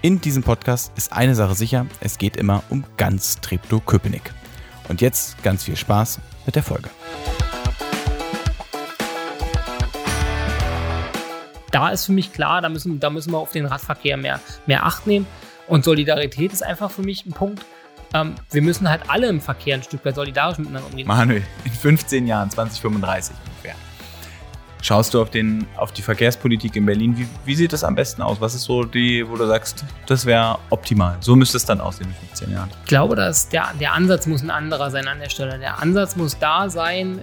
In diesem Podcast ist eine Sache sicher, es geht immer um ganz Treptow-Köpenick. Und jetzt ganz viel Spaß mit der Folge. Da ist für mich klar, da müssen, da müssen wir auf den Radverkehr mehr, mehr Acht nehmen. Und Solidarität ist einfach für mich ein Punkt. Ähm, wir müssen halt alle im Verkehr ein Stück weit solidarisch miteinander umgehen. Manuel, in 15 Jahren, 2035 ungefähr, schaust du auf, den, auf die Verkehrspolitik in Berlin. Wie, wie sieht das am besten aus? Was ist so die, wo du sagst, das wäre optimal? So müsste es dann aussehen in 15 Jahren. Ich glaube, dass der, der Ansatz muss ein anderer sein an der Stelle. Der Ansatz muss da sein,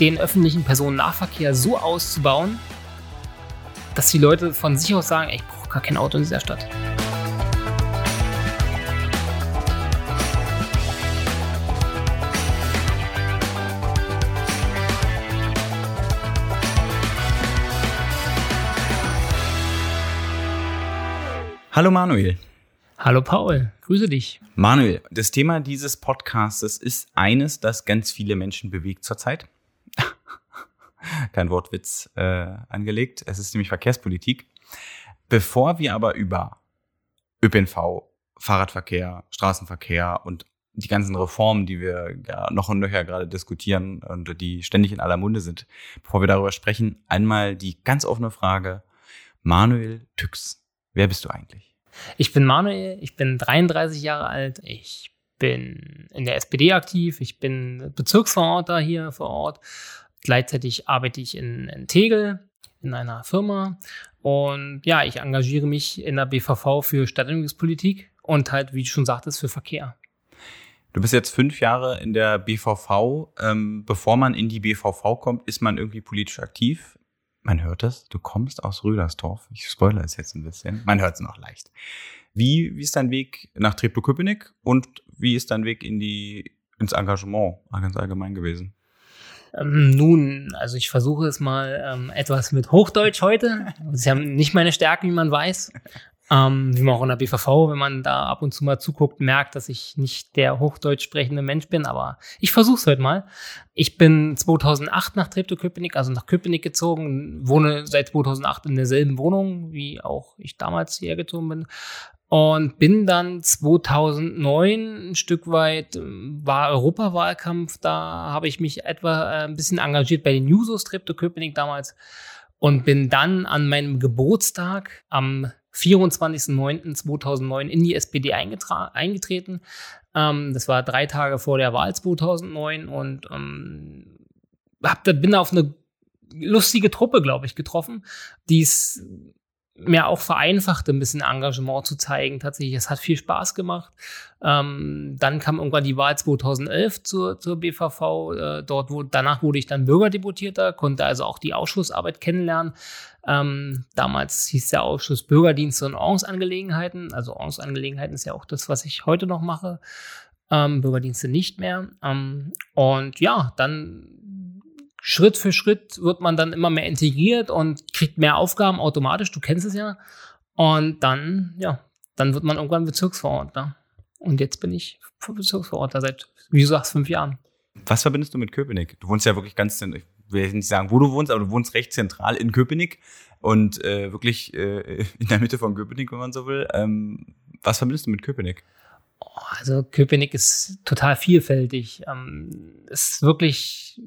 den öffentlichen Personennahverkehr so auszubauen, dass die Leute von sich aus sagen, ich brauche gar kein Auto in dieser Stadt. Hallo Manuel. Hallo Paul, grüße dich. Manuel, das Thema dieses Podcastes ist eines, das ganz viele Menschen bewegt zurzeit. Kein Wortwitz äh, angelegt. Es ist nämlich Verkehrspolitik. Bevor wir aber über ÖPNV, Fahrradverkehr, Straßenverkehr und die ganzen Reformen, die wir ja noch und nöcher gerade diskutieren und die ständig in aller Munde sind, bevor wir darüber sprechen, einmal die ganz offene Frage, Manuel Tüx, Wer bist du eigentlich? Ich bin Manuel, ich bin 33 Jahre alt, ich bin in der SPD aktiv, ich bin Bezirksverordneter hier vor Ort. Gleichzeitig arbeite ich in, in Tegel in einer Firma und ja, ich engagiere mich in der BVV für Stadtentwicklungspolitik und halt, wie du schon sagtest, für Verkehr. Du bist jetzt fünf Jahre in der BVV. Ähm, bevor man in die BVV kommt, ist man irgendwie politisch aktiv. Man hört es, du kommst aus Rödersdorf. Ich spoilere es jetzt ein bisschen. Man hört es noch leicht. Wie, wie ist dein Weg nach Treptow-Köpenick und wie ist dein Weg in die, ins Engagement ganz allgemein gewesen? Ähm, nun, also ich versuche es mal ähm, etwas mit Hochdeutsch heute. Ist ja nicht meine Stärke, wie man weiß. Ähm, wie man auch in der BVV, wenn man da ab und zu mal zuguckt, merkt, dass ich nicht der hochdeutsch sprechende Mensch bin, aber ich versuche es heute mal. Ich bin 2008 nach Treptow-Köpenick, also nach Köpenick gezogen, wohne seit 2008 in derselben Wohnung, wie auch ich damals hierher gezogen bin. Und bin dann 2009 ein Stück weit, war Europawahlkampf, da habe ich mich etwa äh, ein bisschen engagiert bei den Jusos Treptow-Köpenick damals und bin dann an meinem Geburtstag am 24.09.2009 in die SPD eingetreten. Ähm, das war drei Tage vor der Wahl 2009 und ähm, hab, bin da auf eine lustige Truppe, glaube ich, getroffen, die es mir auch vereinfachte, ein bisschen Engagement zu zeigen. Tatsächlich, es hat viel Spaß gemacht. Ähm, dann kam irgendwann die Wahl 2011 zur, zur BVV. Äh, dort wo, danach wurde ich dann Bürgerdeputierter, konnte also auch die Ausschussarbeit kennenlernen. Ähm, damals hieß der Ausschuss Bürgerdienste und Ordnungsangelegenheiten. Also Ordnungsangelegenheiten ist ja auch das, was ich heute noch mache. Ähm, Bürgerdienste nicht mehr. Ähm, und ja, dann Schritt für Schritt wird man dann immer mehr integriert und kriegt mehr Aufgaben automatisch. Du kennst es ja. Und dann, ja, dann wird man irgendwann Bezirksverordneter. Und jetzt bin ich Bezirksverordneter seit, wie du sagst, fünf Jahren. Was verbindest du mit Köpenick? Du wohnst ja wirklich ganz, ich will nicht sagen, wo du wohnst, aber du wohnst recht zentral in Köpenick und äh, wirklich äh, in der Mitte von Köpenick, wenn man so will. Ähm, was verbindest du mit Köpenick? also Köpenick ist total vielfältig. Ähm, ist wirklich,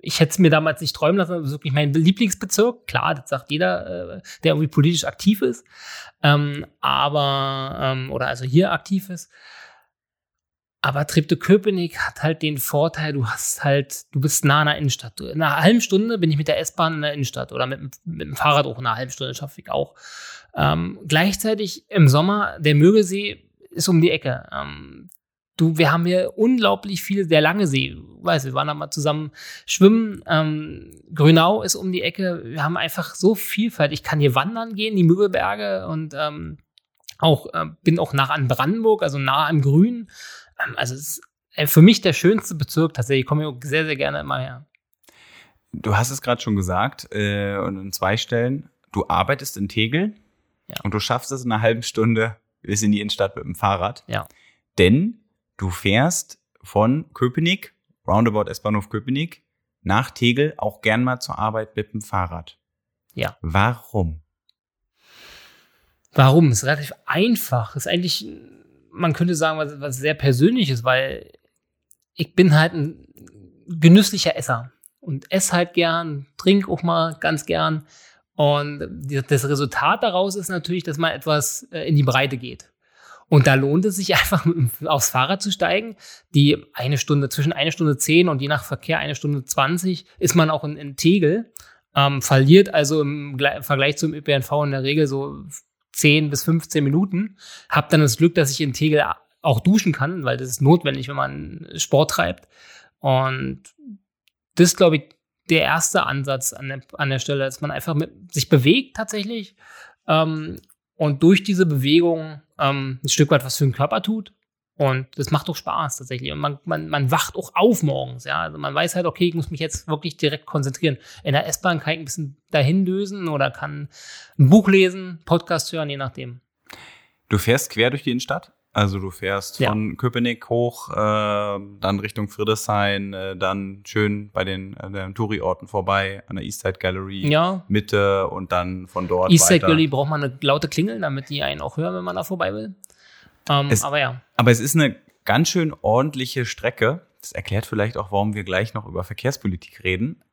ich hätte es mir damals nicht träumen lassen, ist wirklich mein Lieblingsbezirk. Klar, das sagt jeder, äh, der irgendwie politisch aktiv ist. Ähm, aber, ähm, oder also hier aktiv ist. Aber Treptow-Köpenick hat halt den Vorteil, du hast halt, du bist nah an der Innenstadt. In einer halben Stunde bin ich mit der S-Bahn in der Innenstadt oder mit, mit dem Fahrrad auch in einer halben Stunde schaffe ich auch. Ähm, gleichzeitig im Sommer, der Mögesee ist um die Ecke. Ähm, du, wir haben hier unglaublich viele, der lange See, weißt, wir waren da mal zusammen schwimmen. Ähm, Grünau ist um die Ecke. Wir haben einfach so Vielfalt. Ich kann hier wandern gehen, die Müggelberge und ähm, Auch äh, bin auch nah an Brandenburg, also nah am Grün. Ähm, also es ist äh, für mich der schönste Bezirk tatsächlich. Ich komme hier sehr, sehr gerne immer her. Du hast es gerade schon gesagt, äh, und in zwei Stellen. Du arbeitest in Tegel ja. und du schaffst es in einer halben Stunde bis in die Innenstadt mit dem Fahrrad. Ja. Denn du fährst von Köpenick, Roundabout S-Bahnhof Köpenick, nach Tegel auch gern mal zur Arbeit mit dem Fahrrad. Ja. Warum? Warum? Es ist relativ einfach. Es ist eigentlich, man könnte sagen, was, was sehr Persönliches, weil ich bin halt ein genüsslicher Esser und esse halt gern, trinke auch mal ganz gern. Und das Resultat daraus ist natürlich, dass man etwas äh, in die Breite geht. Und da lohnt es sich einfach aufs Fahrrad zu steigen. Die eine Stunde, zwischen eine Stunde zehn und je nach Verkehr eine Stunde zwanzig ist man auch in, in Tegel. Ähm, verliert also im Vergleich zum ÖPNV in der Regel so 10 bis 15 Minuten. Hab dann das Glück, dass ich in Tegel auch duschen kann, weil das ist notwendig, wenn man Sport treibt. Und das ist, glaube ich, der erste Ansatz an der, an der Stelle, dass man einfach mit, sich bewegt tatsächlich ähm, und durch diese Bewegung ähm, ein Stück weit was für den Körper tut. Und das macht doch Spaß tatsächlich. Und man, man, man wacht auch auf morgens. Ja? Also man weiß halt, okay, ich muss mich jetzt wirklich direkt konzentrieren. In der S-Bahn kann ich ein bisschen dahin lösen oder kann ein Buch lesen, Podcast hören, je nachdem. Du fährst quer durch die Innenstadt? Also du fährst von ja. Köpenick hoch, äh, dann Richtung Friedrichshain, äh, dann schön bei den äh, Touri-Orten vorbei, an der Eastside Gallery, ja. Mitte und dann von dort Eastside Gallery braucht man eine laute Klingel, damit die einen auch hören, wenn man da vorbei will. Ähm, es, aber ja. Aber es ist eine ganz schön ordentliche Strecke. Das erklärt vielleicht auch, warum wir gleich noch über Verkehrspolitik reden.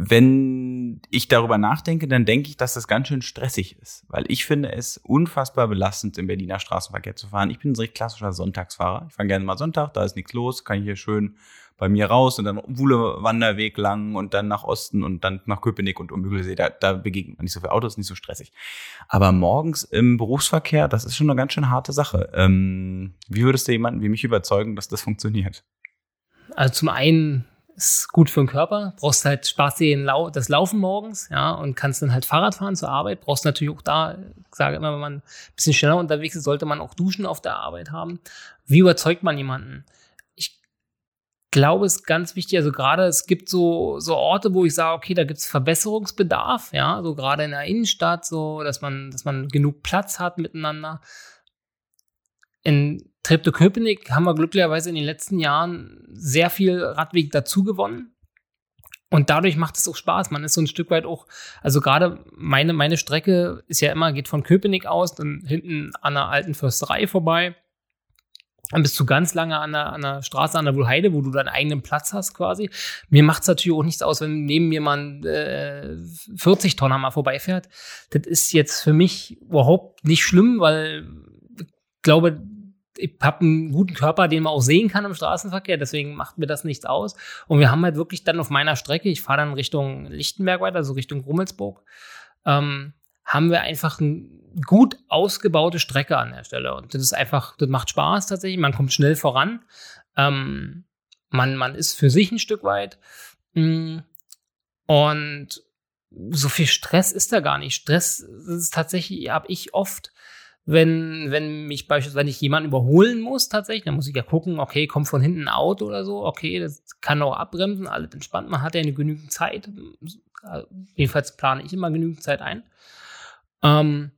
Wenn ich darüber nachdenke, dann denke ich, dass das ganz schön stressig ist, weil ich finde es unfassbar belastend, im Berliner Straßenverkehr zu fahren. Ich bin ein recht klassischer Sonntagsfahrer. Ich fahre gerne mal Sonntag, da ist nichts los, kann ich hier schön bei mir raus und dann Wuhle Wanderweg lang und dann nach Osten und dann nach Köpenick und um Müggelsee. Da, da begegnet man nicht so viel Autos, nicht so stressig. Aber morgens im Berufsverkehr, das ist schon eine ganz schön harte Sache. Ähm, wie würdest du jemanden wie mich überzeugen, dass das funktioniert? Also zum einen ist gut für den Körper. Brauchst halt Spaß Lau das Laufen morgens, ja, und kannst dann halt Fahrrad fahren zur Arbeit. Brauchst natürlich auch da, ich sage immer, wenn man ein bisschen schneller unterwegs ist, sollte man auch Duschen auf der Arbeit haben. Wie überzeugt man jemanden? Ich glaube, es ist ganz wichtig, also gerade es gibt so, so Orte, wo ich sage, okay, da gibt es Verbesserungsbedarf, ja, so gerade in der Innenstadt, so, dass man, dass man genug Platz hat miteinander. In Treptow-Köpenick haben wir glücklicherweise in den letzten Jahren sehr viel Radweg dazu gewonnen. Und dadurch macht es auch Spaß. Man ist so ein Stück weit auch, also gerade meine, meine Strecke ist ja immer, geht von Köpenick aus, dann hinten an der alten Försterei vorbei. Dann bist du ganz lange an der, an der Straße an der Wohlheide, wo du deinen eigenen Platz hast quasi. Mir macht es natürlich auch nichts aus, wenn neben mir mal äh, 40-Tonner mal vorbeifährt. Das ist jetzt für mich überhaupt nicht schlimm, weil ich glaube, ich habe einen guten Körper, den man auch sehen kann im Straßenverkehr, deswegen macht mir das nichts aus. Und wir haben halt wirklich dann auf meiner Strecke, ich fahre dann Richtung Lichtenberg weiter, also Richtung Rummelsburg, ähm, haben wir einfach eine gut ausgebaute Strecke an der Stelle. Und das ist einfach, das macht Spaß tatsächlich, man kommt schnell voran. Ähm, man, man ist für sich ein Stück weit. Mm, und so viel Stress ist da gar nicht. Stress ist tatsächlich, habe ich oft, wenn, wenn mich beispielsweise, wenn ich jemanden überholen muss tatsächlich, dann muss ich ja gucken, okay, kommt von hinten ein Auto oder so, okay, das kann auch abbremsen, alles entspannt, man hat ja eine genügend Zeit. Jedenfalls plane ich immer genügend Zeit ein. Ähm,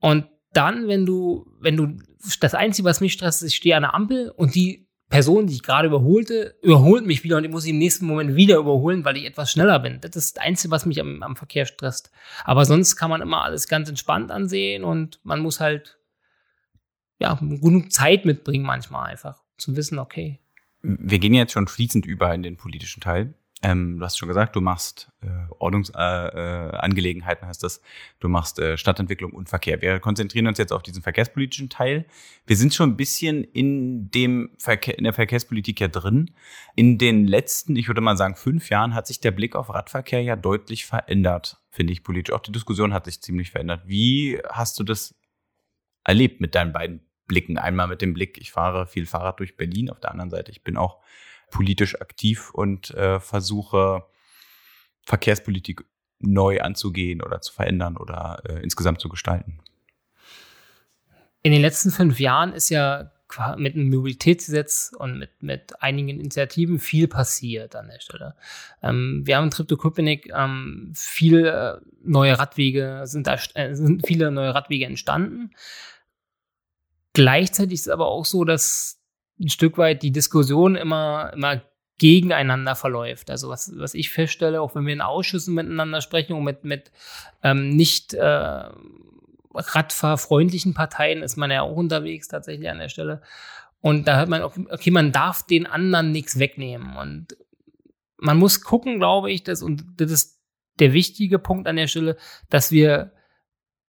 und dann, wenn du, wenn du, das Einzige, was mich stresst, ist, ich stehe an der Ampel und die Person, die ich gerade überholte, überholt mich wieder und ich muss sie im nächsten Moment wieder überholen, weil ich etwas schneller bin. Das ist das Einzige, was mich am, am Verkehr stresst. Aber sonst kann man immer alles ganz entspannt ansehen und man muss halt ja, genug Zeit mitbringen manchmal einfach, zu wissen, okay. Wir gehen jetzt schon fließend über in den politischen Teil. Ähm, du hast schon gesagt, du machst äh, Ordnungsangelegenheiten, äh, äh, heißt das. Du machst äh, Stadtentwicklung und Verkehr. Wir konzentrieren uns jetzt auf diesen verkehrspolitischen Teil. Wir sind schon ein bisschen in dem Verkehr, in der Verkehrspolitik ja drin. In den letzten, ich würde mal sagen, fünf Jahren hat sich der Blick auf Radverkehr ja deutlich verändert, finde ich politisch. Auch die Diskussion hat sich ziemlich verändert. Wie hast du das erlebt mit deinen beiden Blicken? Einmal mit dem Blick, ich fahre viel Fahrrad durch Berlin. Auf der anderen Seite, ich bin auch politisch aktiv und äh, versuche Verkehrspolitik neu anzugehen oder zu verändern oder äh, insgesamt zu gestalten? in den letzten fünf Jahren ist ja mit einem Mobilitätsgesetz und mit, mit einigen Initiativen viel passiert an der Stelle. Ähm, wir haben in Triptoköpenick ähm, viele neue Radwege, sind da äh, sind viele neue Radwege entstanden. Gleichzeitig ist es aber auch so, dass ein Stück weit die Diskussion immer, immer gegeneinander verläuft. Also was, was ich feststelle, auch wenn wir in Ausschüssen miteinander sprechen und mit, mit ähm, nicht äh, radfahrfreundlichen Parteien ist man ja auch unterwegs tatsächlich an der Stelle. Und da hört man, okay, man darf den anderen nichts wegnehmen. Und man muss gucken, glaube ich, dass, und das ist der wichtige Punkt an der Stelle, dass wir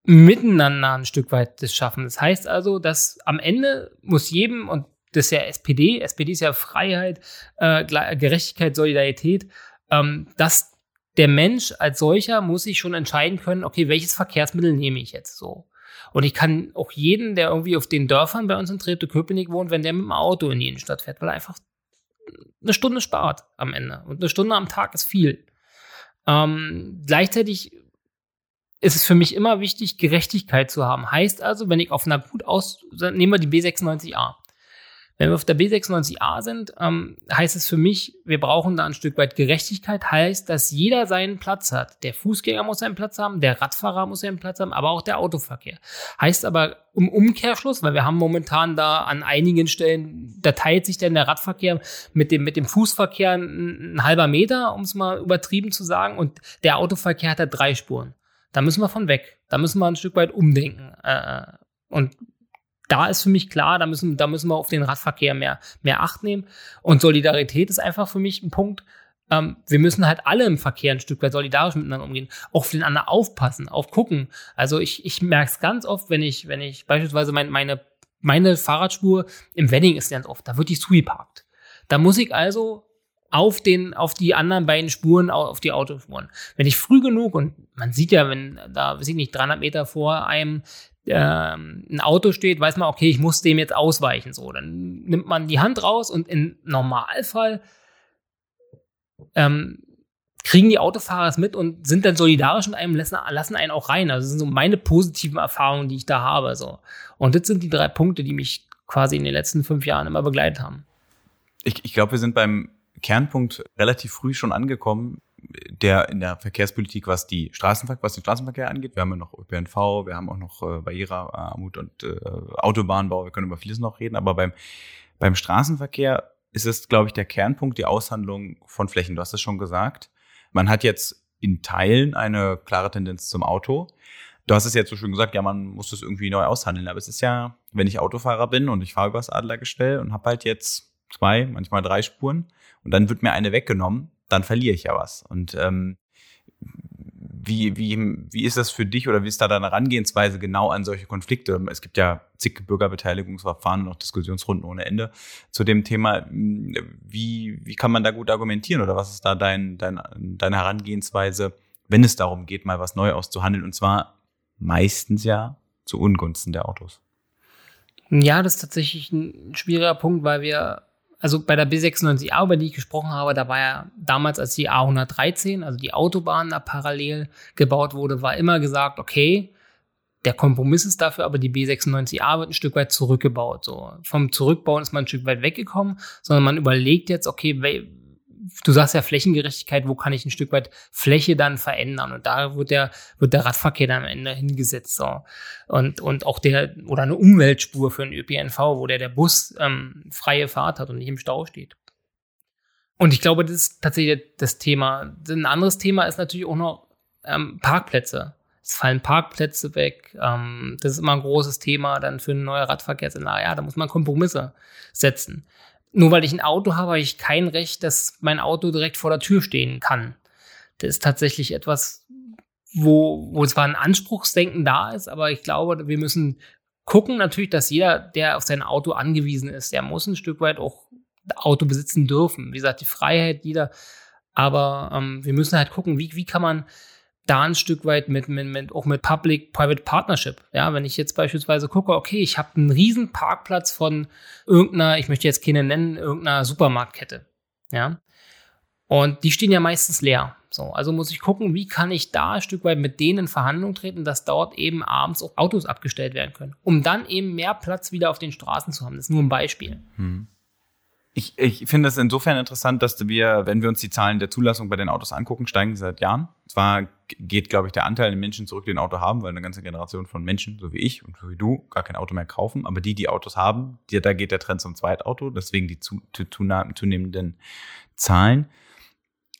miteinander ein Stück weit das schaffen. Das heißt also, dass am Ende muss jedem, und das ist ja SPD, SPD ist ja Freiheit, äh, Gerechtigkeit, Solidarität, ähm, dass der Mensch als solcher muss sich schon entscheiden können, okay, welches Verkehrsmittel nehme ich jetzt so? Und ich kann auch jeden, der irgendwie auf den Dörfern bei uns in Treptow-Köpenick wohnt, wenn der mit dem Auto in die Innenstadt fährt, weil er einfach eine Stunde spart am Ende. Und eine Stunde am Tag ist viel. Ähm, gleichzeitig ist es für mich immer wichtig, Gerechtigkeit zu haben. Heißt also, wenn ich auf einer gut aus, nehmen wir die B96A. Wenn wir auf der B96a sind, ähm, heißt es für mich, wir brauchen da ein Stück weit Gerechtigkeit, heißt, dass jeder seinen Platz hat. Der Fußgänger muss seinen Platz haben, der Radfahrer muss seinen Platz haben, aber auch der Autoverkehr. Heißt aber im Umkehrschluss, weil wir haben momentan da an einigen Stellen, da teilt sich denn der Radverkehr mit dem, mit dem Fußverkehr ein, ein halber Meter, um es mal übertrieben zu sagen, und der Autoverkehr hat da drei Spuren. Da müssen wir von weg. Da müssen wir ein Stück weit umdenken. Äh, und da ist für mich klar, da müssen, da müssen wir auf den Radverkehr mehr, mehr Acht nehmen. Und Solidarität ist einfach für mich ein Punkt. Ähm, wir müssen halt alle im Verkehr ein Stück weit solidarisch miteinander umgehen, auch für den anderen aufpassen, auch gucken. Also ich, ich merke es ganz oft, wenn ich, wenn ich beispielsweise mein, meine, meine Fahrradspur im Wedding ist ganz oft, da wird die zugeparkt. Da muss ich also auf den, auf die anderen beiden Spuren, auf die Autospuren. Wenn ich früh genug und man sieht ja, wenn da, weiß ich nicht, 300 Meter vor einem ähm, ein Auto steht, weiß man, okay, ich muss dem jetzt ausweichen. So, dann nimmt man die Hand raus und im Normalfall ähm, kriegen die Autofahrer es mit und sind dann solidarisch mit einem, lassen, lassen einen auch rein. Also das sind so meine positiven Erfahrungen, die ich da habe. So. Und das sind die drei Punkte, die mich quasi in den letzten fünf Jahren immer begleitet haben. Ich, ich glaube, wir sind beim Kernpunkt relativ früh schon angekommen der in der Verkehrspolitik, was die Straßenverkehr, was den Straßenverkehr angeht. Wir haben ja noch ÖPNV, wir haben auch noch äh, Barrierearmut und äh, Autobahnbau. Wir können über vieles noch reden, aber beim beim Straßenverkehr ist es, glaube ich, der Kernpunkt die Aushandlung von Flächen. Du hast es schon gesagt. Man hat jetzt in Teilen eine klare Tendenz zum Auto. Du hast es jetzt so schön gesagt, ja, man muss das irgendwie neu aushandeln. Aber es ist ja, wenn ich Autofahrer bin und ich fahre übers Adlergestell und habe halt jetzt zwei, manchmal drei Spuren und dann wird mir eine weggenommen, dann verliere ich ja was. Und ähm, wie, wie, wie ist das für dich oder wie ist da deine Herangehensweise genau an solche Konflikte? Es gibt ja zig Bürgerbeteiligungsverfahren und auch Diskussionsrunden ohne Ende zu dem Thema. Wie, wie kann man da gut argumentieren oder was ist da dein, dein, deine Herangehensweise, wenn es darum geht, mal was neu auszuhandeln und zwar meistens ja zu Ungunsten der Autos? Ja, das ist tatsächlich ein schwieriger Punkt, weil wir also bei der B96A, über die ich gesprochen habe, da war ja damals, als die A113, also die Autobahn da parallel gebaut wurde, war immer gesagt, okay, der Kompromiss ist dafür, aber die B96A wird ein Stück weit zurückgebaut. So vom Zurückbauen ist man ein Stück weit weggekommen, sondern man überlegt jetzt, okay, du sagst ja Flächengerechtigkeit, wo kann ich ein Stück weit Fläche dann verändern? Und da wird der, wird der Radverkehr dann am Ende hingesetzt. So. Und, und auch der, oder eine Umweltspur für den ÖPNV, wo der, der Bus ähm, freie Fahrt hat und nicht im Stau steht. Und ich glaube, das ist tatsächlich das Thema. Ein anderes Thema ist natürlich auch noch ähm, Parkplätze. Es fallen Parkplätze weg. Ähm, das ist immer ein großes Thema dann für eine neue Radverkehrsanlage. Ja, da muss man Kompromisse setzen nur weil ich ein Auto habe, habe ich kein Recht, dass mein Auto direkt vor der Tür stehen kann. Das ist tatsächlich etwas, wo, wo zwar ein Anspruchsdenken da ist, aber ich glaube, wir müssen gucken natürlich, dass jeder, der auf sein Auto angewiesen ist, der muss ein Stück weit auch Auto besitzen dürfen. Wie gesagt, die Freiheit jeder. Aber ähm, wir müssen halt gucken, wie, wie kann man da ein Stück weit mit, mit, mit auch mit Public-Private Partnership. Ja, wenn ich jetzt beispielsweise gucke, okay, ich habe einen riesen Parkplatz von irgendeiner, ich möchte jetzt keine nennen, irgendeiner Supermarktkette. Ja. Und die stehen ja meistens leer. So, also muss ich gucken, wie kann ich da ein Stück weit mit denen in Verhandlungen treten, dass dort eben abends auch Autos abgestellt werden können, um dann eben mehr Platz wieder auf den Straßen zu haben. Das ist nur ein Beispiel. Hm. Ich, ich finde es insofern interessant, dass wir, wenn wir uns die Zahlen der Zulassung bei den Autos angucken, steigen sie seit Jahren. Zwar geht, glaube ich, der Anteil der Menschen zurück, die ein Auto haben, weil eine ganze Generation von Menschen, so wie ich und so wie du, gar kein Auto mehr kaufen. Aber die, die Autos haben, die, da geht der Trend zum Zweitauto, deswegen die zu, zu, zunehmenden Zahlen.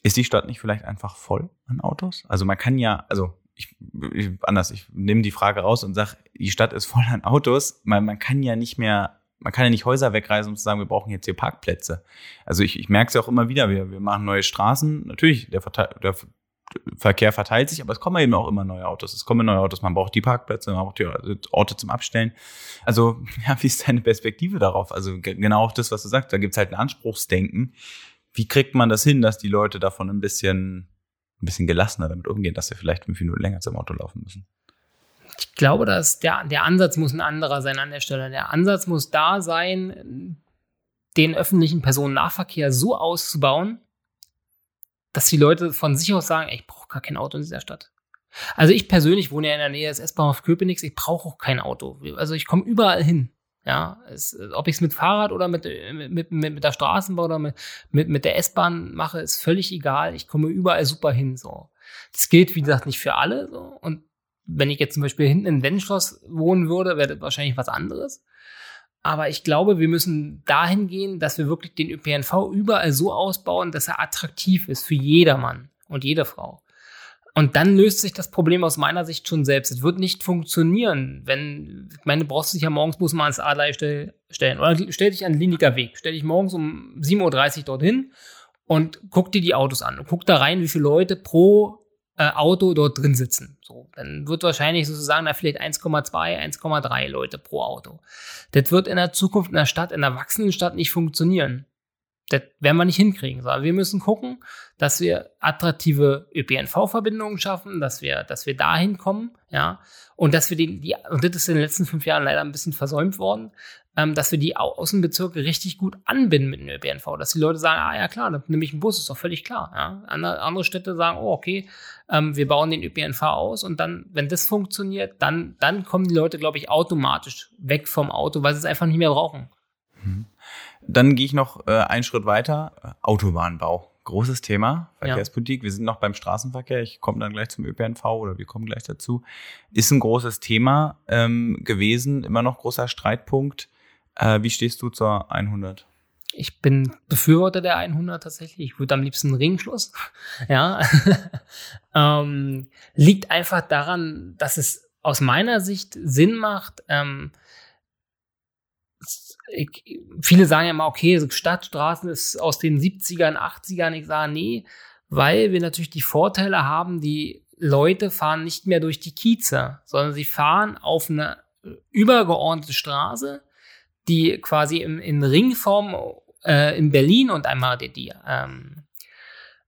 Ist die Stadt nicht vielleicht einfach voll an Autos? Also man kann ja, also ich, ich anders, ich nehme die Frage raus und sage, die Stadt ist voll an Autos. Man, man kann ja nicht mehr man kann ja nicht Häuser wegreißen, um zu sagen, wir brauchen jetzt hier Parkplätze. Also ich, ich merke es ja auch immer wieder, wir, wir machen neue Straßen. Natürlich, der, der Verkehr verteilt sich, aber es kommen eben auch immer neue Autos. Es kommen neue Autos, man braucht die Parkplätze, man braucht die Orte zum Abstellen. Also, ja, wie ist deine Perspektive darauf? Also genau auch das, was du sagst, da gibt's halt ein Anspruchsdenken. Wie kriegt man das hin, dass die Leute davon ein bisschen, ein bisschen gelassener damit umgehen, dass sie vielleicht fünf Minuten länger zum Auto laufen müssen? Ich glaube, dass der, der Ansatz muss ein anderer sein an der Stelle. Der Ansatz muss da sein, den öffentlichen Personennahverkehr so auszubauen, dass die Leute von sich aus sagen, ey, ich brauche gar kein Auto in dieser Stadt. Also ich persönlich wohne ja in der Nähe des S-Bahnhof Köpenick, ich brauche auch kein Auto. Also ich komme überall hin. Ja, es, ob ich es mit Fahrrad oder mit, mit, mit, mit der Straßenbahn oder mit, mit, mit der S-Bahn mache, ist völlig egal. Ich komme überall super hin. So. Das gilt, wie gesagt, nicht für alle. So. Und wenn ich jetzt zum Beispiel hinten in Wenschloss wohnen würde, wäre das wahrscheinlich was anderes. Aber ich glaube, wir müssen dahin gehen, dass wir wirklich den ÖPNV überall so ausbauen, dass er attraktiv ist für jedermann und jede Frau. Und dann löst sich das Problem aus meiner Sicht schon selbst. Es wird nicht funktionieren, wenn, ich meine, du brauchst dich ja morgens bloß mal ans Adler stellen. Oder stell dich an den Liniger Weg. Stell dich morgens um 7.30 Uhr dorthin und guck dir die Autos an. Und guck da rein, wie viele Leute pro äh, Auto dort drin sitzen. So, dann wird wahrscheinlich sozusagen da vielleicht 1,2, 1,3 Leute pro Auto. Das wird in der Zukunft in der Stadt, in der wachsenden Stadt nicht funktionieren. Das werden wir nicht hinkriegen. Sondern wir müssen gucken, dass wir attraktive ÖPNV-Verbindungen schaffen, dass wir, dass wir dahin kommen, ja, und dass wir die, die, und das ist in den letzten fünf Jahren leider ein bisschen versäumt worden, ähm, dass wir die Außenbezirke richtig gut anbinden mit dem ÖPNV, dass die Leute sagen, ah ja klar, dann nehme ich einen Bus, ist doch völlig klar. Ja? Andere, andere Städte sagen, oh okay, ähm, wir bauen den ÖPNV aus und dann, wenn das funktioniert, dann, dann kommen die Leute, glaube ich, automatisch weg vom Auto, weil sie es einfach nicht mehr brauchen. Dann gehe ich noch äh, einen Schritt weiter, Autobahnbau. Großes Thema, Verkehrspolitik. Ja. Wir sind noch beim Straßenverkehr. Ich komme dann gleich zum ÖPNV oder wir kommen gleich dazu. Ist ein großes Thema ähm, gewesen, immer noch großer Streitpunkt. Äh, wie stehst du zur 100? Ich bin Befürworter der 100 tatsächlich. Ich würde am liebsten einen Ringschluss. ja. ähm, liegt einfach daran, dass es aus meiner Sicht Sinn macht. Ähm, ich, viele sagen ja mal, okay, Stadtstraßen ist aus den 70ern, 80ern. Ich sage, nee, weil wir natürlich die Vorteile haben, die Leute fahren nicht mehr durch die Kieze, sondern sie fahren auf eine übergeordnete Straße, die quasi im, in Ringform äh, in Berlin und einmal die, die ähm,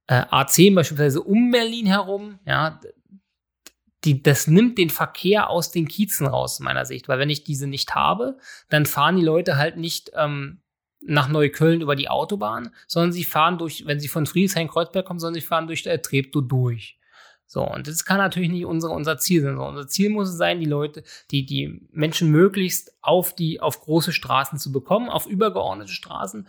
äh, A10 beispielsweise um Berlin herum, ja, die, das nimmt den Verkehr aus den Kiezen raus, meiner Sicht. Weil wenn ich diese nicht habe, dann fahren die Leute halt nicht ähm, nach Neukölln über die Autobahn, sondern sie fahren durch, wenn sie von Friedrichshain-Kreuzberg kommen, sondern sie fahren durch äh, Treptow durch. So, und das kann natürlich nicht unsere, unser Ziel sein. So, unser Ziel muss es sein, die Leute, die, die Menschen möglichst auf die, auf große Straßen zu bekommen, auf übergeordnete Straßen,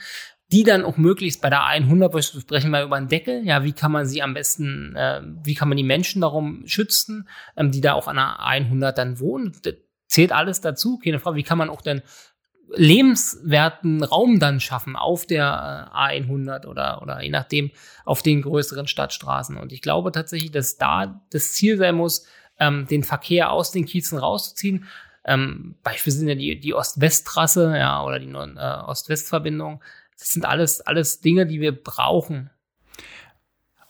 die dann auch möglichst bei der 100, wir sprechen mal über einen Deckel, ja, wie kann man sie am besten, äh, wie kann man die Menschen darum schützen, ähm, die da auch an der 100 dann wohnen, das zählt alles dazu, keine Frage, wie kann man auch dann lebenswerten Raum dann schaffen auf der äh, A100 oder, oder je nachdem auf den größeren Stadtstraßen. Und ich glaube tatsächlich, dass da das Ziel sein muss, ähm, den Verkehr aus den Kiezen rauszuziehen. Ähm, Beispiel sind ja die, die Ost-West-Trasse, ja, oder die äh, Ost-West-Verbindung. Das sind alles, alles Dinge, die wir brauchen.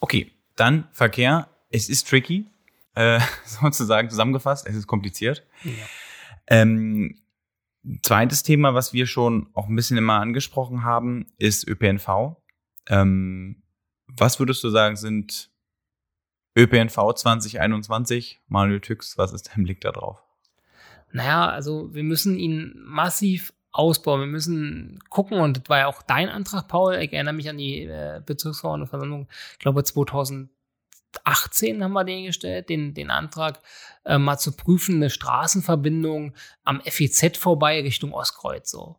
Okay, dann Verkehr. Es ist tricky, äh, sozusagen zusammengefasst. Es ist kompliziert. Ja. Ähm, Zweites Thema, was wir schon auch ein bisschen immer angesprochen haben, ist ÖPNV. Ähm, was würdest du sagen, sind ÖPNV 2021? Manuel Tüx, was ist dein Blick da drauf? Naja, also wir müssen ihn massiv ausbauen. Wir müssen gucken, und das war ja auch dein Antrag, Paul. Ich erinnere mich an die äh, Bezirksverordnetenversammlung, ich glaube 2000 18 haben wir den gestellt, den, den Antrag, äh, mal zu prüfen, eine Straßenverbindung am FEZ vorbei Richtung Ostkreuz. So.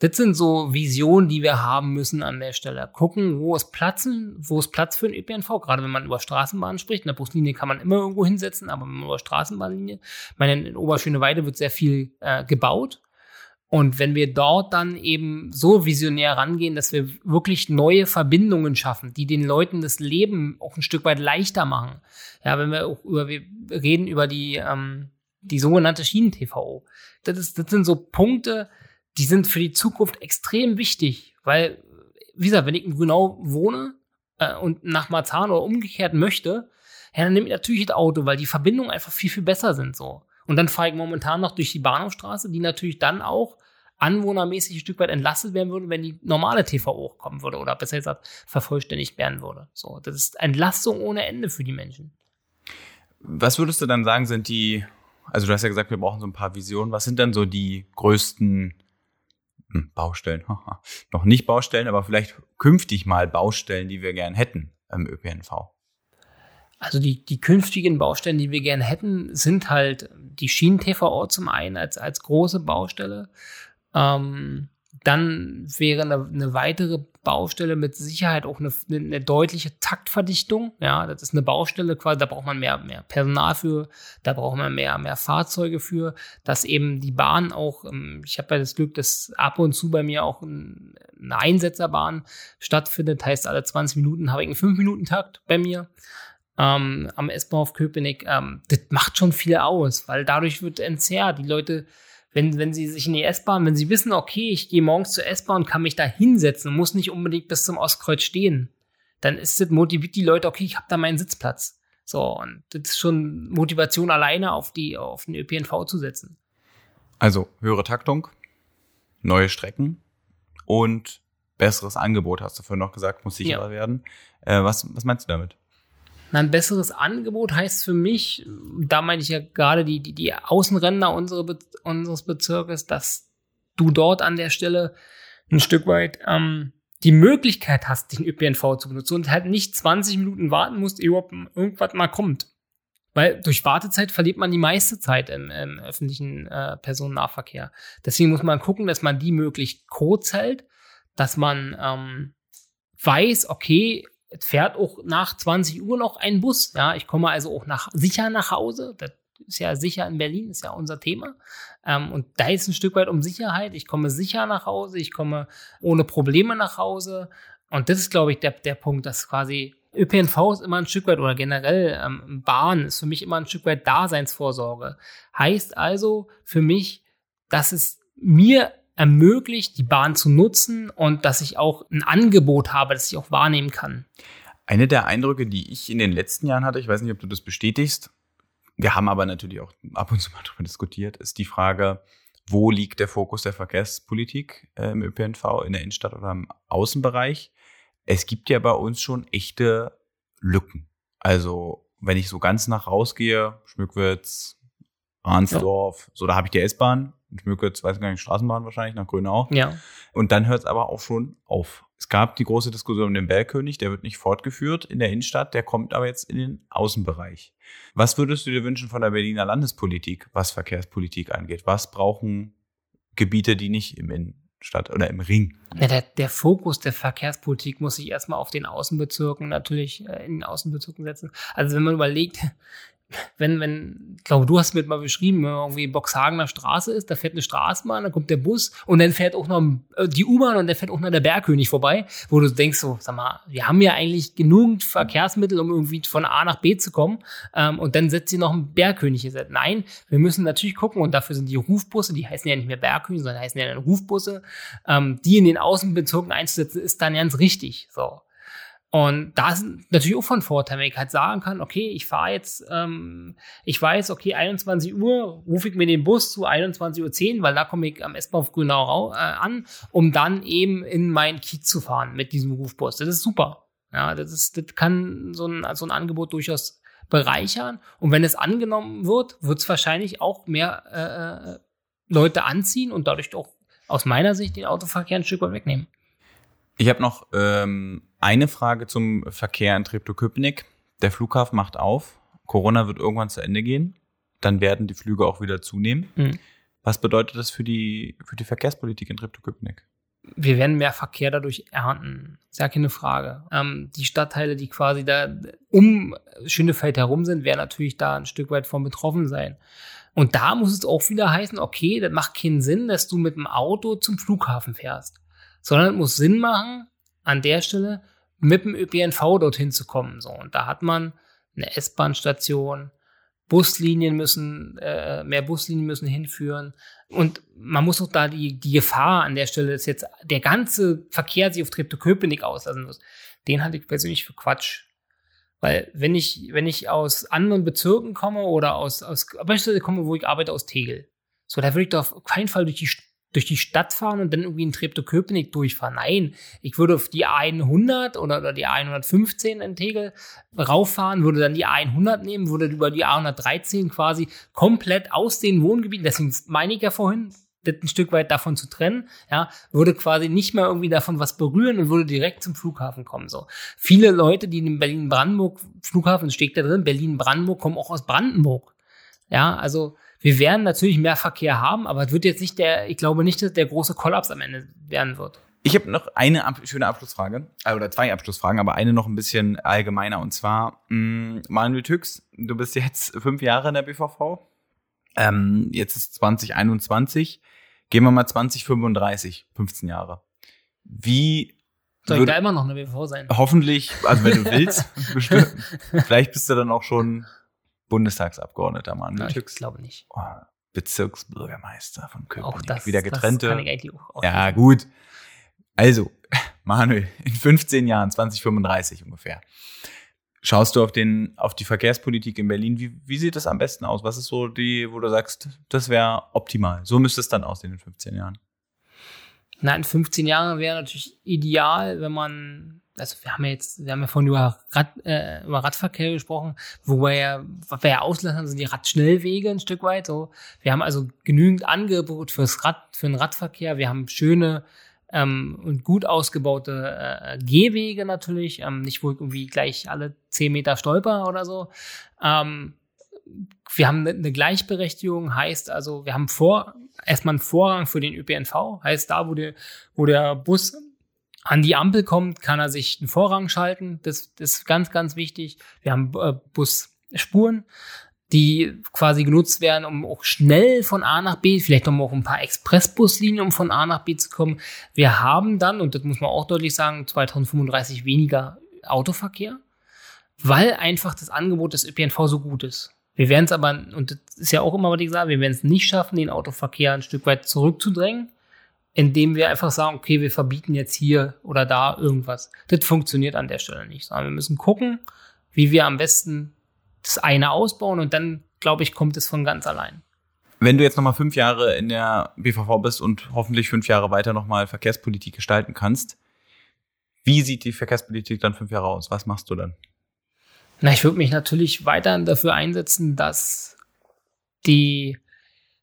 Das sind so Visionen, die wir haben müssen an der Stelle. Gucken, wo ist Platz, wo ist Platz für den ÖPNV, gerade wenn man über Straßenbahnen spricht. In der Buslinie kann man immer irgendwo hinsetzen, aber wenn man über Straßenbahnlinie, ich meine, in Oberschöneweide wird sehr viel äh, gebaut. Und wenn wir dort dann eben so visionär rangehen, dass wir wirklich neue Verbindungen schaffen, die den Leuten das Leben auch ein Stück weit leichter machen. Ja, wenn wir auch über, wir reden über die, ähm, die sogenannte Schienen-TVO. Das, ist, das sind so Punkte, die sind für die Zukunft extrem wichtig, weil, wie gesagt, wenn ich in Grünau wohne äh, und nach Marzahn oder umgekehrt möchte, ja, dann nehme ich natürlich das Auto, weil die Verbindungen einfach viel, viel besser sind so. Und dann fahre ich momentan noch durch die Bahnhofstraße, die natürlich dann auch anwohnermäßig ein Stück weit entlastet werden würde, wenn die normale TVO kommen würde oder besser gesagt vervollständigt werden würde. So, das ist Entlastung ohne Ende für die Menschen. Was würdest du dann sagen, sind die, also du hast ja gesagt, wir brauchen so ein paar Visionen. Was sind dann so die größten hm, Baustellen? Noch nicht Baustellen, aber vielleicht künftig mal Baustellen, die wir gern hätten im ÖPNV? Also die, die künftigen Baustellen, die wir gerne hätten, sind halt die Schienen-TVO zum einen als, als große Baustelle. Ähm, dann wäre eine, eine, weitere Baustelle mit Sicherheit auch eine, eine, deutliche Taktverdichtung. Ja, das ist eine Baustelle quasi, da braucht man mehr, mehr Personal für, da braucht man mehr, mehr Fahrzeuge für, dass eben die Bahn auch, ähm, ich habe ja das Glück, dass ab und zu bei mir auch eine Einsetzerbahn stattfindet, heißt alle 20 Minuten habe ich einen 5-Minuten-Takt bei mir. Ähm, am S-Bahnhof Köpenick, ähm, das macht schon viel aus, weil dadurch wird entzerrt. Die Leute wenn, wenn sie sich in die S-Bahn, wenn sie wissen, okay, ich gehe morgens zur S-Bahn und kann mich da hinsetzen und muss nicht unbedingt bis zum Ostkreuz stehen, dann ist das motiviert die Leute, okay, ich habe da meinen Sitzplatz. So, und das ist schon Motivation alleine auf die, auf den ÖPNV zu setzen. Also höhere Taktung, neue Strecken und besseres Angebot, hast du vorhin noch gesagt, muss sicherer ja. werden. Äh, was, was meinst du damit? Ein besseres Angebot heißt für mich, da meine ich ja gerade die, die, die Außenränder unsere, unseres Bezirkes, dass du dort an der Stelle ein Stück weit ähm, die Möglichkeit hast, den ÖPNV zu benutzen und halt nicht 20 Minuten warten musst, ehe überhaupt irgendwas mal kommt. Weil durch Wartezeit verliert man die meiste Zeit im, im öffentlichen äh, Personennahverkehr. Deswegen muss man gucken, dass man die möglichst kurz hält, dass man ähm, weiß, okay, fährt auch nach 20 Uhr noch ein Bus. Ja, ich komme also auch nach, sicher nach Hause. Das ist ja sicher in Berlin, ist ja unser Thema. Ähm, und da ist ein Stück weit um Sicherheit. Ich komme sicher nach Hause, ich komme ohne Probleme nach Hause. Und das ist, glaube ich, der, der Punkt, dass quasi ÖPNV ist immer ein Stück weit oder generell ähm, Bahn ist für mich immer ein Stück weit Daseinsvorsorge. Heißt also für mich, dass es mir ermöglicht, die Bahn zu nutzen und dass ich auch ein Angebot habe, das ich auch wahrnehmen kann. Eine der Eindrücke, die ich in den letzten Jahren hatte, ich weiß nicht, ob du das bestätigst, wir haben aber natürlich auch ab und zu mal darüber diskutiert, ist die Frage, wo liegt der Fokus der Verkehrspolitik äh, im ÖPNV, in der Innenstadt oder im Außenbereich? Es gibt ja bei uns schon echte Lücken. Also, wenn ich so ganz nach rausgehe, Schmückwitz, Arnsdorf, ja. so, da habe ich die S-Bahn, jetzt, weiß gar nicht, Straßenbahn wahrscheinlich nach Grünau. Ja. Und dann hört es aber auch schon auf. Es gab die große Diskussion um den Bergkönig, der wird nicht fortgeführt in der Innenstadt, der kommt aber jetzt in den Außenbereich. Was würdest du dir wünschen von der Berliner Landespolitik, was Verkehrspolitik angeht? Was brauchen Gebiete, die nicht im Innenstadt oder im Ring? Ja, der, der Fokus der Verkehrspolitik muss sich erstmal auf den Außenbezirken natürlich äh, in den Außenbezirken setzen. Also wenn man überlegt, wenn, wenn, ich glaube, du hast mir mal beschrieben, wenn man irgendwie Boxhagener Straße ist, da fährt eine Straßenbahn, dann kommt der Bus und dann fährt auch noch äh, die U-Bahn und dann fährt auch noch der Bergkönig vorbei, wo du denkst so, sag mal, wir haben ja eigentlich genug Verkehrsmittel, um irgendwie von A nach B zu kommen ähm, und dann setzt sie noch ein Bergkönig hier. Nein, wir müssen natürlich gucken und dafür sind die Rufbusse, die heißen ja nicht mehr Bergkönig, sondern heißen ja dann Rufbusse, ähm, die in den Außenbezirken einzusetzen, ist dann ganz richtig, so. Und da ist natürlich auch von Vorteil, wenn ich halt sagen kann, okay, ich fahre jetzt, ähm, ich weiß, okay, 21 Uhr rufe ich mir den Bus zu 21.10 Uhr, weil da komme ich am S-Bahnhof Grünau äh, an, um dann eben in mein Kiez zu fahren mit diesem Rufbus. Das ist super. Ja, das ist, das kann so ein, so ein Angebot durchaus bereichern. Und wenn es angenommen wird, wird es wahrscheinlich auch mehr äh, äh, Leute anziehen und dadurch auch aus meiner Sicht den Autoverkehr ein Stück weit wegnehmen. Ich habe noch ähm, eine Frage zum Verkehr in Treptow-Köpenick. der Flughafen macht auf, Corona wird irgendwann zu Ende gehen, dann werden die Flüge auch wieder zunehmen. Mhm. Was bedeutet das für die, für die Verkehrspolitik in Treptow-Köpenick? wir werden mehr Verkehr dadurch ernten. Ist ja keine Frage. Ähm, die Stadtteile, die quasi da um Schönefeld herum sind, werden natürlich da ein Stück weit von betroffen sein. Und da muss es auch wieder heißen, okay, das macht keinen Sinn, dass du mit dem Auto zum Flughafen fährst, sondern es muss Sinn machen, an der Stelle mit dem ÖPNV dorthin zu kommen. So, und da hat man eine S-Bahn-Station, Buslinien müssen, äh, mehr Buslinien müssen hinführen. Und man muss auch da die, die Gefahr an der Stelle, dass jetzt der ganze Verkehr sich auf Treptow-Köpenick auslassen muss, den halte ich persönlich für Quatsch. Weil wenn ich, wenn ich aus anderen Bezirken komme oder aus, aus beispielsweise komme, wo ich arbeite, aus Tegel, so, da würde ich doch auf keinen Fall durch die durch die Stadt fahren und dann irgendwie in Treptow-Köpenick durchfahren. Nein, ich würde auf die A100 oder, oder die A115 in Tegel rauffahren, würde dann die A100 nehmen, würde über die A113 quasi komplett aus den Wohngebieten, deswegen meine ich ja vorhin, das ein Stück weit davon zu trennen, ja, würde quasi nicht mehr irgendwie davon was berühren und würde direkt zum Flughafen kommen, so. Viele Leute, die in Berlin-Brandenburg, Flughafen steht da drin, Berlin-Brandenburg, kommen auch aus Brandenburg. Ja, also, wir werden natürlich mehr Verkehr haben, aber es wird jetzt nicht der, ich glaube nicht, dass der große Kollaps am Ende werden wird. Ich habe noch eine ab schöne Abschlussfrage, äh, oder zwei Abschlussfragen, aber eine noch ein bisschen allgemeiner. Und zwar, mh, mm, Manuel Tüx, du bist jetzt fünf Jahre in der BVV. Ähm, jetzt ist 2021. Gehen wir mal 2035, 15 Jahre. Wie soll ich da immer noch eine BVV sein? Hoffentlich, also wenn du willst, bestimmt. Vielleicht bist du dann auch schon Bundestagsabgeordneter Manuel ja, Ich glaube nicht. Oh, Bezirksbürgermeister von Köpenick. Auch das, Wieder getrennte. Das kann ich eigentlich auch, auch ja, gut. Also, Manuel, in 15 Jahren, 2035 ungefähr, schaust du auf, den, auf die Verkehrspolitik in Berlin. Wie, wie sieht das am besten aus? Was ist so die, wo du sagst, das wäre optimal? So müsste es dann aussehen in 15 Jahren. Na, in 15 Jahren wäre natürlich ideal, wenn man also wir haben ja jetzt, wir haben ja vorhin über, Rad, äh, über Radverkehr gesprochen, wo wir ja, was wir ja auslassen, sind die Radschnellwege ein Stück weit. So, wir haben also genügend Angebot fürs Rad, für den Radverkehr. Wir haben schöne ähm, und gut ausgebaute äh, Gehwege natürlich, ähm, nicht wohl irgendwie gleich alle zehn Meter stolper oder so. Ähm, wir haben eine Gleichberechtigung, heißt also, wir haben vor, erstmal einen Vorrang für den ÖPNV, heißt da, wo der, wo der Bus an die Ampel kommt, kann er sich einen Vorrang schalten. Das, das ist ganz, ganz wichtig. Wir haben äh, Busspuren, die quasi genutzt werden, um auch schnell von A nach B, vielleicht noch auch ein paar Expressbuslinien, um von A nach B zu kommen. Wir haben dann, und das muss man auch deutlich sagen, 2035 weniger Autoverkehr, weil einfach das Angebot des ÖPNV so gut ist. Wir werden es aber, und das ist ja auch immer, was ich sage, wir werden es nicht schaffen, den Autoverkehr ein Stück weit zurückzudrängen indem wir einfach sagen, okay, wir verbieten jetzt hier oder da irgendwas. Das funktioniert an der Stelle nicht, sondern wir müssen gucken, wie wir am besten das eine ausbauen und dann, glaube ich, kommt es von ganz allein. Wenn du jetzt nochmal fünf Jahre in der BVV bist und hoffentlich fünf Jahre weiter nochmal Verkehrspolitik gestalten kannst, wie sieht die Verkehrspolitik dann fünf Jahre aus? Was machst du dann? Na, ich würde mich natürlich weiterhin dafür einsetzen, dass die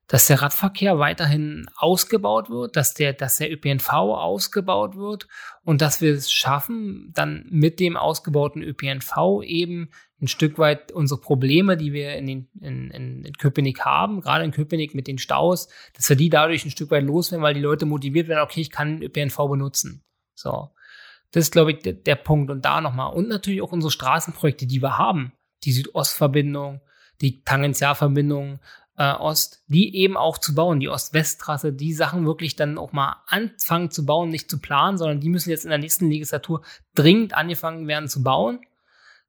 dass der Radverkehr weiterhin ausgebaut wird, dass der, dass der ÖPNV ausgebaut wird und dass wir es schaffen, dann mit dem ausgebauten ÖPNV eben ein Stück weit unsere Probleme, die wir in, den, in, in, in Köpenick haben, gerade in Köpenick mit den Staus, dass wir die dadurch ein Stück weit loswerden, weil die Leute motiviert werden, okay, ich kann ÖPNV benutzen. So. Das ist, glaube ich, der, der Punkt. Und da nochmal. Und natürlich auch unsere Straßenprojekte, die wir haben. Die Südostverbindung, die Tangentialverbindung, äh, Ost, die eben auch zu bauen, die Ost-West-Trasse, die Sachen wirklich dann auch mal anfangen zu bauen, nicht zu planen, sondern die müssen jetzt in der nächsten Legislatur dringend angefangen werden zu bauen,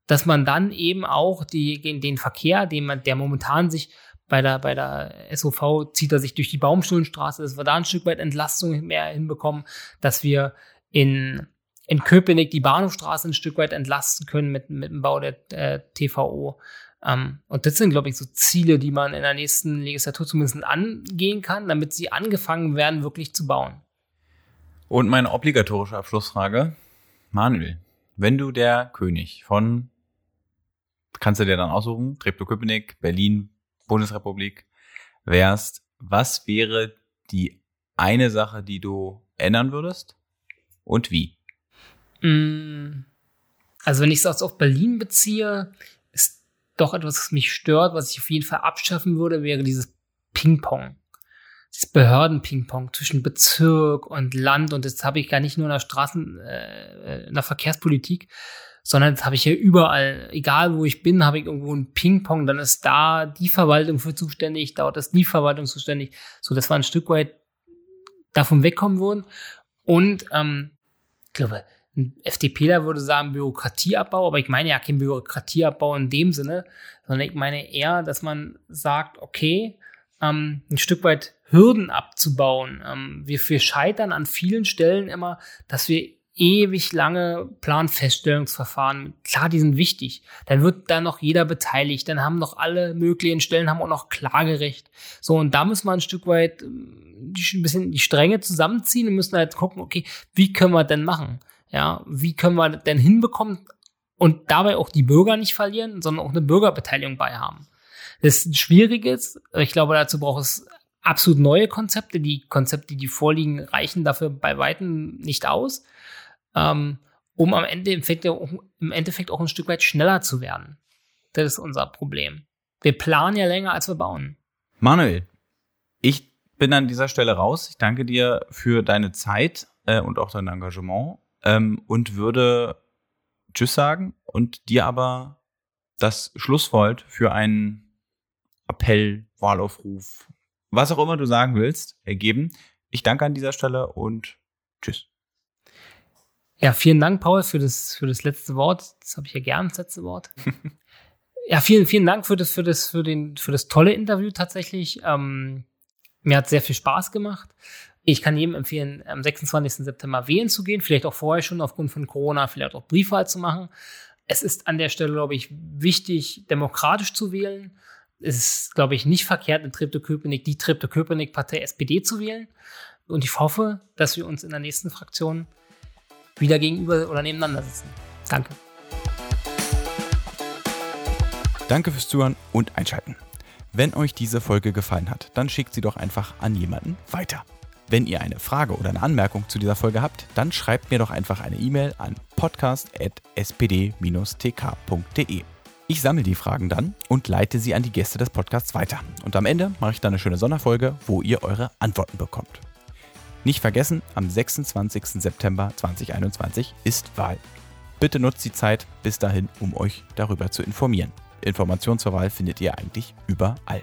dass man dann eben auch die, den Verkehr, den man, der momentan sich bei der, bei der SOV zieht er sich durch die Baumschulstraße, dass wir da ein Stück weit Entlastung mehr hinbekommen, dass wir in, in Köpenick die Bahnhofstraße ein Stück weit entlasten können mit, mit dem Bau der äh, TVO. Ähm, und das sind, glaube ich, so Ziele, die man in der nächsten Legislatur zumindest angehen kann, damit sie angefangen werden, wirklich zu bauen. Und meine obligatorische Abschlussfrage. Manuel, wenn du der König von, kannst du dir dann aussuchen, Treptow-Köpenick, Berlin, Bundesrepublik wärst, was wäre die eine Sache, die du ändern würdest und wie? Mm, also wenn ich es auf Berlin beziehe, doch etwas, was mich stört, was ich auf jeden Fall abschaffen würde, wäre dieses Ping-Pong. Dieses Behörden-Ping-Pong zwischen Bezirk und Land. Und das habe ich gar nicht nur in der Straßen, äh, in der Verkehrspolitik, sondern das habe ich ja überall. Egal wo ich bin, habe ich irgendwo ein Ping-Pong. Dann ist da die Verwaltung für zuständig, dort ist die Verwaltung zuständig. So, das war ein Stück weit davon wegkommen würden. Und ähm, ich glaube, ein FDPler würde sagen Bürokratieabbau, aber ich meine ja kein Bürokratieabbau in dem Sinne, sondern ich meine eher, dass man sagt, okay, ähm, ein Stück weit Hürden abzubauen. Ähm, wir, wir scheitern an vielen Stellen immer, dass wir ewig lange Planfeststellungsverfahren. Klar, die sind wichtig. Dann wird da noch jeder beteiligt. Dann haben noch alle möglichen Stellen haben auch noch Klagerecht. So, und da müssen wir ein Stück weit ähm, ein bisschen die Stränge zusammenziehen und müssen halt gucken, okay, wie können wir denn machen? Ja, wie können wir denn hinbekommen und dabei auch die Bürger nicht verlieren, sondern auch eine Bürgerbeteiligung bei haben? Das ist Schwieriges. Ich glaube, dazu braucht es absolut neue Konzepte. Die Konzepte, die vorliegen, reichen dafür bei Weitem nicht aus, ähm, um am Ende im Endeffekt, im Endeffekt auch ein Stück weit schneller zu werden. Das ist unser Problem. Wir planen ja länger, als wir bauen. Manuel, ich bin an dieser Stelle raus. Ich danke dir für deine Zeit äh, und auch dein Engagement ähm, und würde Tschüss sagen und dir aber das Schlusswort für einen Appell, Wahlaufruf, was auch immer du sagen willst, ergeben. Ich danke an dieser Stelle und Tschüss. Ja, vielen Dank, Paul, für das, für das letzte Wort. Das habe ich ja gern, das letzte Wort. ja, vielen, vielen Dank für das, für das, für den, für das tolle Interview tatsächlich. Ähm, mir hat sehr viel Spaß gemacht. Ich kann jedem empfehlen, am 26. September wählen zu gehen, vielleicht auch vorher schon aufgrund von Corona, vielleicht auch Briefwahl zu machen. Es ist an der Stelle, glaube ich, wichtig, demokratisch zu wählen. Es ist, glaube ich, nicht verkehrt, in Treptow-Köpenick die Treptow-Köpenick-Partei SPD zu wählen. Und ich hoffe, dass wir uns in der nächsten Fraktion wieder gegenüber oder nebeneinander sitzen. Danke. Danke fürs Zuhören und Einschalten. Wenn euch diese Folge gefallen hat, dann schickt sie doch einfach an jemanden weiter. Wenn ihr eine Frage oder eine Anmerkung zu dieser Folge habt, dann schreibt mir doch einfach eine E-Mail an podcast.spd-tk.de. Ich sammle die Fragen dann und leite sie an die Gäste des Podcasts weiter. Und am Ende mache ich dann eine schöne Sonderfolge, wo ihr eure Antworten bekommt. Nicht vergessen, am 26. September 2021 ist Wahl. Bitte nutzt die Zeit bis dahin, um euch darüber zu informieren. Informationen zur Wahl findet ihr eigentlich überall.